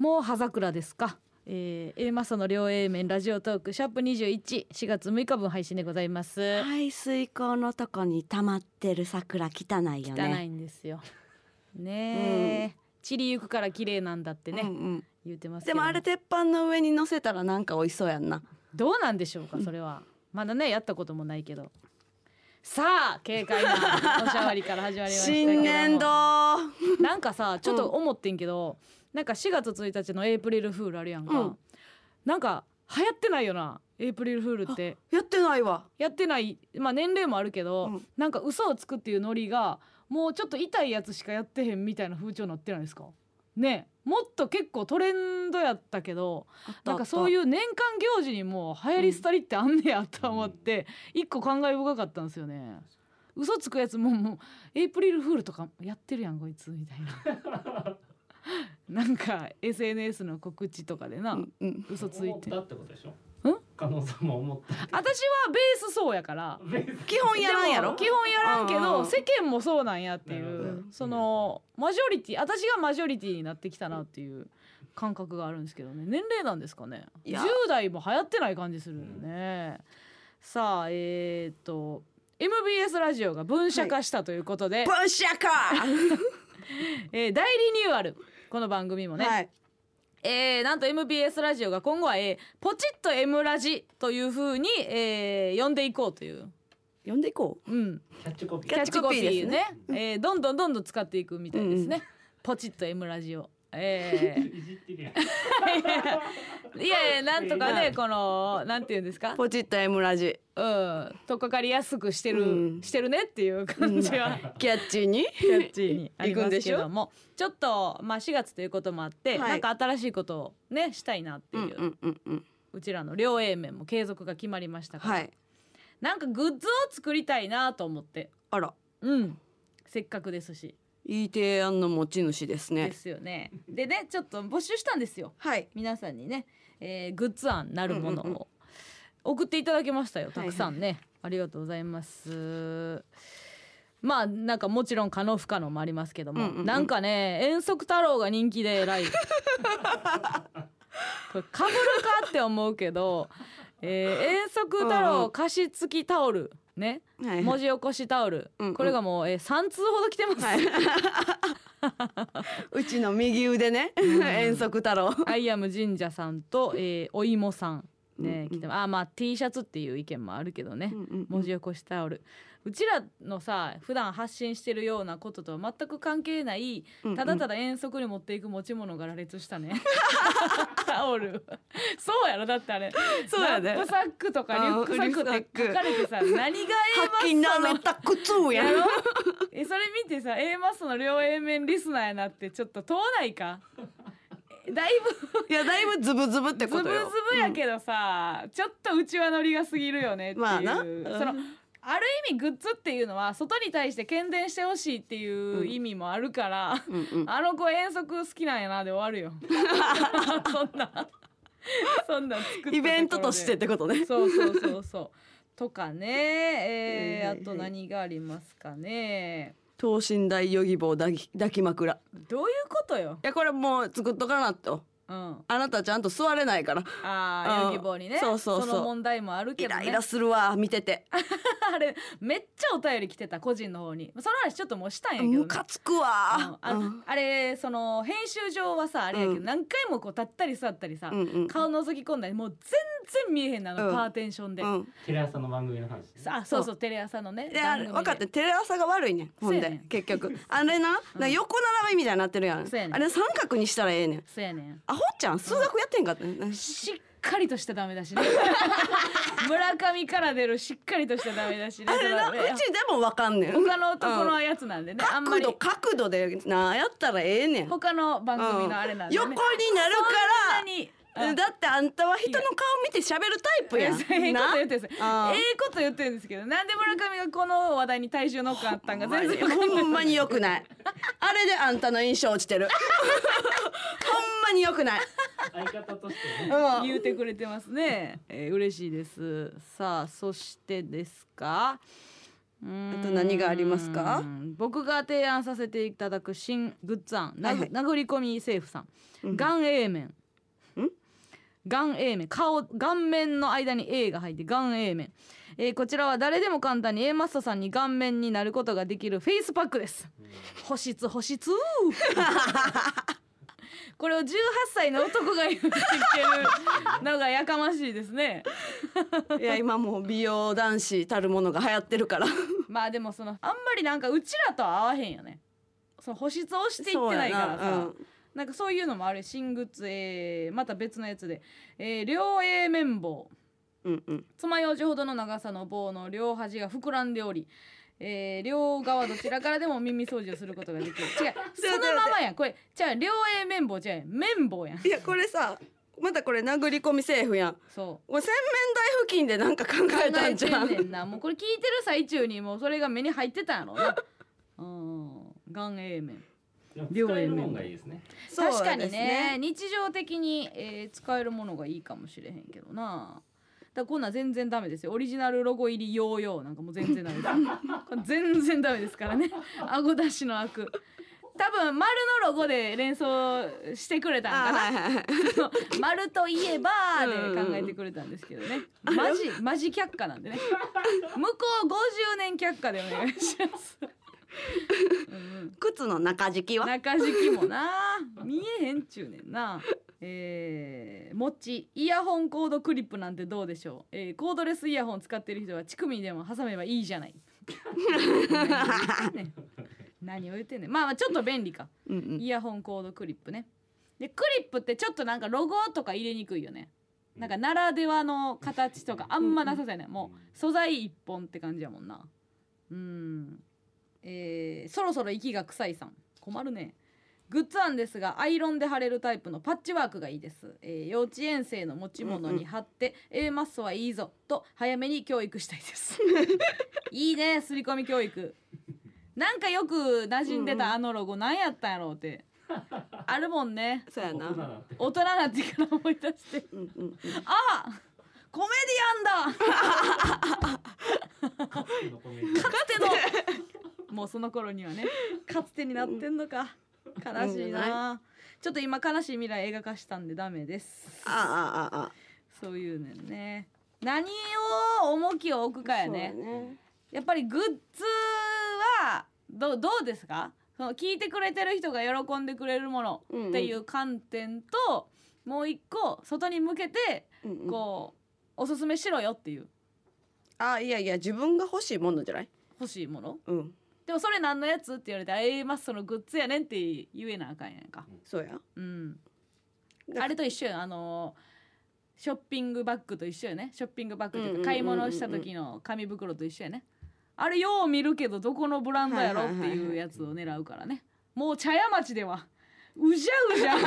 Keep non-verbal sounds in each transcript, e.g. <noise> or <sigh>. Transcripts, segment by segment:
もう葉桜ですか。えー、A マッソの両 A 面ラジオトークシャープ214月6日分配信でございます。排水溝のとこに溜まってる桜汚いよね。汚いんですよ。ねえ、散りゆくから綺麗なんだってね、うんうん。言ってますでもあれ鉄板の上に乗せたらなんか美味しそうやんな。どうなんでしょうかそれは。まだねやったこともないけど。さあ軽快な <laughs> おしゃわりから始まりましたけども。新年度。なんかさちょっと思ってんけど、なんか4月1日のエイプリルフールあるやんか、うん。なんか流行ってないよなエイプリルフールって。やってないわ。やってないまあ年齢もあるけど、うん。なんか嘘をつくっていうノリがもうちょっと痛いやつしかやってへんみたいな風潮になってないですか？ねえもっと結構トレンドやったけどなんかそういうう年間行事にも流行り廃りってあんねやと思って一個感慨深かったんですよね。嘘つくやつももうエイプリルフールとかやってるやんこいつみたいななんか SNS の告知とかでな、うんうん。嘘ついて。思ったってことでしょ？ん？加納さんも思った私はベースそうやから。基本やらんやろ？基本やらんけど世間もそうなんやっていうどそのマジョリティ私がマジョリティになってきたなっていう感覚があるんですけどね。年齢なんですかね？いや。10代も流行ってない感じするよね、さあえー、っと MBS ラジオが分社化したということで、ブッシャカえー大リニューアルこの番組もね、はい。えーなんと MBS ラジオが今後は、えーポチッと M ラジという風に、えー呼んでいこうという、呼んでいこう？ん、キャッチコピー。キャッチコピーね。ですえーどんどんどんどん使っていくみたいですね、ポチッと M ラジオえ <laughs> いじってるやん。ー、いやいやなんとかねこのなんていうんですか？うポチッと M ラジ。うん。とっかかりやすくしてる、うん。してるねっていう感じは、キャッチーに？キャッチーにあります行くんでしょ？けどもちょっとまあ4月ということもあって、はい。なんか新しいことをねしたいなっていう、うんうんうんうん。うちらの両 A 面も継続が決まりましたから、はい。なんかグッズを作りたいなと思って。あら。うん。せっかくですしいい提案の持ち主ですね。ですよね。でねちょっと募集したんですよ。はい。皆さんにね、えーグッズ案なるものを。送っていただきましたよたくさんね、ありがとうございます。まあなんかもちろん可能不可能もありますけども、うんうんうん。なんかね遠足太郎が人気で偉い。<laughs> これかぶるかって思うけど、えー遠足太郎ん加湿付きタオルね。はい。はい文字起こしタオル、うんうん。これがもう、えー、3通ほど来てます、はい。<laughs> うちの右腕ね。遠足太郎。アイアム神社さんと、えーお芋さんね、うんうん。来てあまあ T シャツっていう意見もあるけどね、うんうん。文字起こしタオルうちらのさ普段発信してるようなこととは全く関係ないうんうん。ただただ遠足に持っていく持ち物が羅列したね。<laughs> タオル。そうやろだってあれ。そうやねラップサックとかリュックサックって書かれてさ何が A マッソのめた靴やや。ろ <laughs> えそれ見てさ A マッソの両 A 面リスナーやなってちょっと遠ないか？えだいぶいやだいぶズブズブってズブズことよ。ブやけどさ、ちょっとうちわ乗りが過ぎるよねっていう、まあな。そのある意味グッズっていうのは外に対して喧伝してほしいっていう意味もあるから、うんうん。あの子遠足好きなんやなで終わるよ。<laughs> そんなそんなイベントとしてってことね。そうそうそうそう。とかね、えーはいはいはいあと何がありますかね。等身大ヨギボー抱き抱き枕。いどういうことよ、やこれもう作っとかなと。うん、あなたちゃんと座れないから。うん。ああヨギボーにね。そうそうそう。の問題もあるけどね。イライラするわ見てて。<laughs> あれめっちゃお便り来てた個人の方に。その話ちょっともうしたんやけど、ね。ム、カつくうん。わあうん。あれその編集上はさあれやけど、うん。何回もこう立ったり座ったりさ、うんうん。顔覗き込んだりもう全然見えへんなあの、うん。パーテンションで、うん。テレ朝の番組の話ね。あそう。そうテレ朝のねであれ番組で。分かってテレ朝が悪いねんほんで結局。あれな <laughs> な横並びみたいになってるやん。そうやねん。あれ三角にしたらええねん。そうやねん。アホちゃん数学やってんかってしっかりとしたダメだしね。<laughs> 村上から出るしっかりとしたダメだしね。あれなそうのちでも分かんねん。他の男のやつなんでね、あんまり。角度角度でなやったらええねん。他の番組のあれなんで、ね。横になるそんかなにらだってあんたは人の顔見て喋るタイプやん。ええこと言ってるんです。あええこと言ってるんですけどなんで村上がこの話題に体重乗っかったんか全然ほんまに良くない。あれであんたの印象落ちてる。<laughs> ほんまに良くない。相方としてね。うん。言うてくれてますね、えー、嬉しいです。さあそしてですか。あと何がありますか？うん僕が提案させていただく新グッズ案、なはいはい。殴り込み政府さん、うん。顔 A 面ん顔 A 面。顔顔面の間に A が入って顔 A 面、えーこちらは誰でも簡単に A マストさんに顔面になることができるフェイスパックです。保湿保湿これを18歳の男が言ってきてるのがやかましいですね。いや今もう美容男子たるものが流行ってるから。<laughs> まあでもそのあんまりなんかうちらとは合わへんよね。その保湿をしていってないからさ、なうんかそういうのもある新グッズ、えーまた別のやつで、えー両 A 綿棒。うんうん。爪楊枝ほどの長さの棒の両端が膨らんでおり、えー両側どちらからでも耳掃除をすることができる。<laughs> 違うそのままやん。これじゃあ両 A 綿棒じゃあ綿棒やん。いやこれさまたこれ殴り込みセーフやん。そう。これ洗面台付近でなんか考えたんじゃん。考えてんねん。なもうこれ聞いてる最中にもうそれが目に入ってたんやろな。うん顔 A 面使えるもんがいいですね。そう確かにですね。日常的に、えー使えるものがいいかもしれへんけどな。だこんなん全然ダメですよ。オリジナルロゴ入りヨーヨーなんかもう全然ダメです。<laughs> 全然ダメですからね。顎出しの悪多分丸のロゴで連想してくれたんかな、あはいはいはい。<laughs> 丸といえばで考えてくれたんですけどね、マジマジ却下なんでね。向こう50年却下でお願いします、靴の中敷きは？中敷きもな。見えへんちゅうねんな。えー、もっちイヤホンコードクリップなんてどうでしょう、えー、コードレスイヤホン使ってる人は乳首にでも挟めばいいじゃない。何を言ってんねん。まあまあちょっと便利か。うんうん。イヤホンコードクリップね。でクリップってちょっとなんかロゴとか入れにくいよね。なんかならではの形とかあんまなさそうやねもう素材一本って感じやもんな。うんえーそろそろ息が臭いさん。困るね。グッズ案ですがアイロンで貼れるタイプのパッチワークがいいです、えー幼稚園生の持ち物に貼って、A マッソはいいぞと早めに教育したいです。<laughs> いいね刷り込み教育。なんかよく馴染んでたあのロゴ何やったんやろうって。あるもんね。そうやな。大人なってから思い出して。うんうんうん。あコメディアンだ。かつての <laughs> もうその頃にはねかつてになってんのか。悲しいな。ちょっと今悲しい未来映画化したんでダメです。ああああそういうねんね。何を重きを置くかやね。ね。やっぱりグッズはどうどうですか？その聞いてくれてる人が喜んでくれるものうんうん。っていう観点と、もう一個外に向けてうんうん。こう、おすすめしろよっていう。あいやいや自分が欲しいものじゃない？欲しいもの？うんでもそれ何のやつって言われたら「A マッソのグッズやねん」って言えなあかんやんか。そうや。うん。だあれと一緒よ。あのショッピングバッグと一緒よね。ショッピングバッグというか買い物した時の紙袋と一緒やね。あれよう見るけどどこのブランドやろっていうやつを狙うからね。もう茶屋町では。うじゃうじゃ。茶屋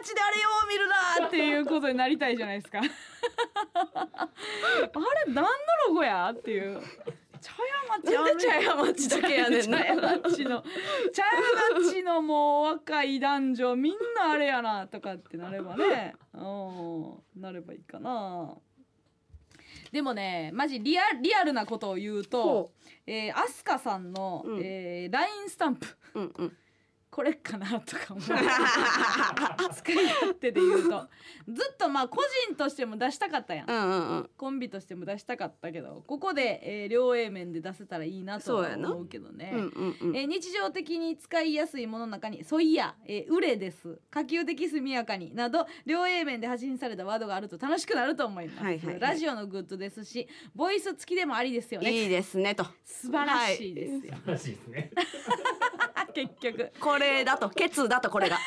町であれよう見るなっていうことになりたいじゃないですか。あれ何のロゴやっていう茶屋町なんで茶屋町だけやねんな。茶屋町の茶屋町のもう若い男女みんなあれやなとかってなればね。うんなればいいかな。でもねマジリアリアルなことを言うとほえー、アスカさんの、うん。えー、LINE スタンプ。ううんうんこれかなとか思う。使い勝手で言うと。ずっとまあ個人としても出したかったやん。うんうんうん。コンビとしても出したかったけどここで、えー、両 A 面で出せたらいいなとは思うけどね。うんうんうん。えー日常的に使いやすいものの中に「そういや」えー「うれです」「可及的速やかに」など両 A 面で発信されたワードがあると楽しくなると思います、はいはいはい。ラジオのグッズですしボイス付きでもありですよね。いいですねと。素晴らしいですよ、素晴らしいですね。<laughs> 結局。これだとケツだとこれが。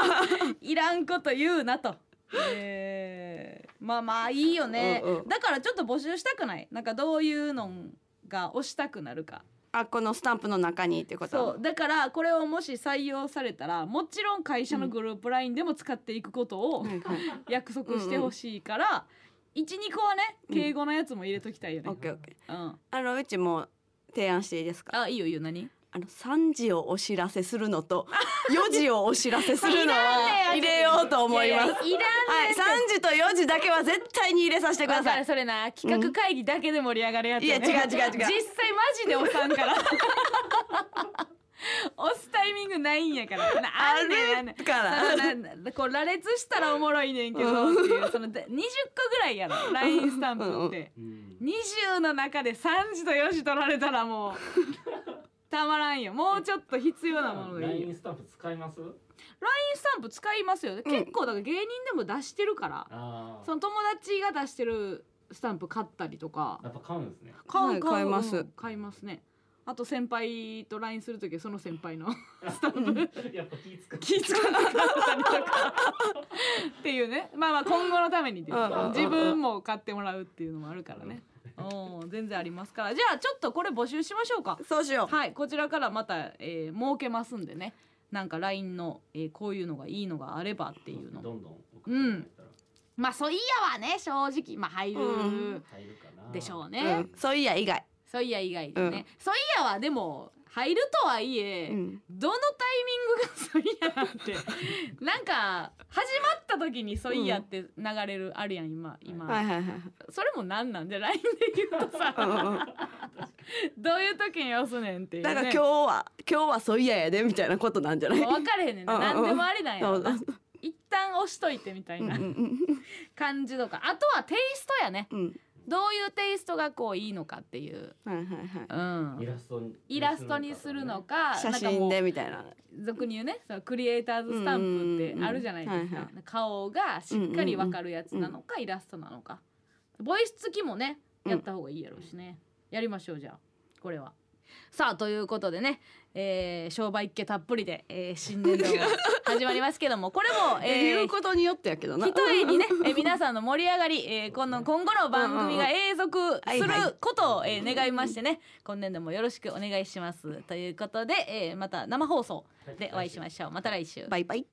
<laughs> いらんこと言うなと。えーまあまあいいよね、うんうん。だからちょっと募集したくない？なんかどういうのが押したくなるか。あこのスタンプの中にってこと？そう。だからこれをもし採用されたらもちろん会社のグループ LINE でも使っていくことをはいはい。約束してほしいから、12個はねうん。敬語のやつも入れときたいよね。オッ、ケーオッケー。うん、あのうちも提案していいですか？あいいよいいよ。何？あの3時をお知らせするのと <laughs> 4時をお知らせするのは入れようと思います。いらんはい、3時と4時だけは絶対に入れさせてください。それな。企画会議だけで盛り上がるやつ、ね。いや違う違う違う。実際マジで押さんから。<laughs> 押すタイミングないんやから。なあんねから。こう羅列したらおもろいねんけどっていうそので20個ぐらいやろ LINE スタンプって。うん。20の中で3時と4時取られたらもうたまらんよ。もうちょっと必要なものがいいよ。ラインスタンプ使います？LINE スタンプ使いますよ、結構だから芸人でも出してるから。ああ。その友達が出してるスタンプ買ったりとか。やっぱ買うんですね。買うはい買います。うん買いますね。あと先輩と LINE する時はその先輩の <laughs> スタンプ。<laughs> やっぱ気使う。気付かなかったりとか。っていうね。まあまあ今後のためにですうんうんうん。自分も買ってもらうっていうのもあるからねうん全然ありますから。じゃあちょっとこれ募集しましょうか。そうしよう。はいこちらからまた、えー設けますんでね。なんか LINE の、えーこういうのがいいのがあればっていうの。どんどん送ってもらえたら。まあそういやはね正直。まあ入る。でしょううね、ん、そういや以外。そういや以外でね、うん。そういやはでも入るとはいえ、うん。どのタイミングがそういやなんて <laughs> なんか始まった時にそういやって流れる、あるやん今今、はいはいはい。それもなんなん？で LINE で言うとさ、どういう時に押すねんっていう、ね、だから今日は今日はそういややでみたいなことなんじゃない？分かれへんねんな何でもありなんや一旦押しといてみたいな感じとか。あとはテイストやね。うんうん。どういうテイストがこういいのかっていう、はいはいはい。うん。イ、ラストにイラストにするのか写なんかもう真でみたいな。俗に言うねそのクリエイターズスタンプってあるじゃないですか。顔がしっかりわかるやつなのかイラストなのか。ボイス付きもねやった方がいいやろうしね。やりましょうじゃあ。これは。さあということでね、えー商売っ気たっぷりで、えー新年度が始まりますけども <laughs> これも、ええー言うことによってやけどな。一重にね、えー <laughs> 皆さんの盛り上がり、えー、この今後の番組が永続することを、えー願いましてね今年度もよろしくお願いします。ということで、えーまた生放送でお会いしましょう。また来週。バイバイ。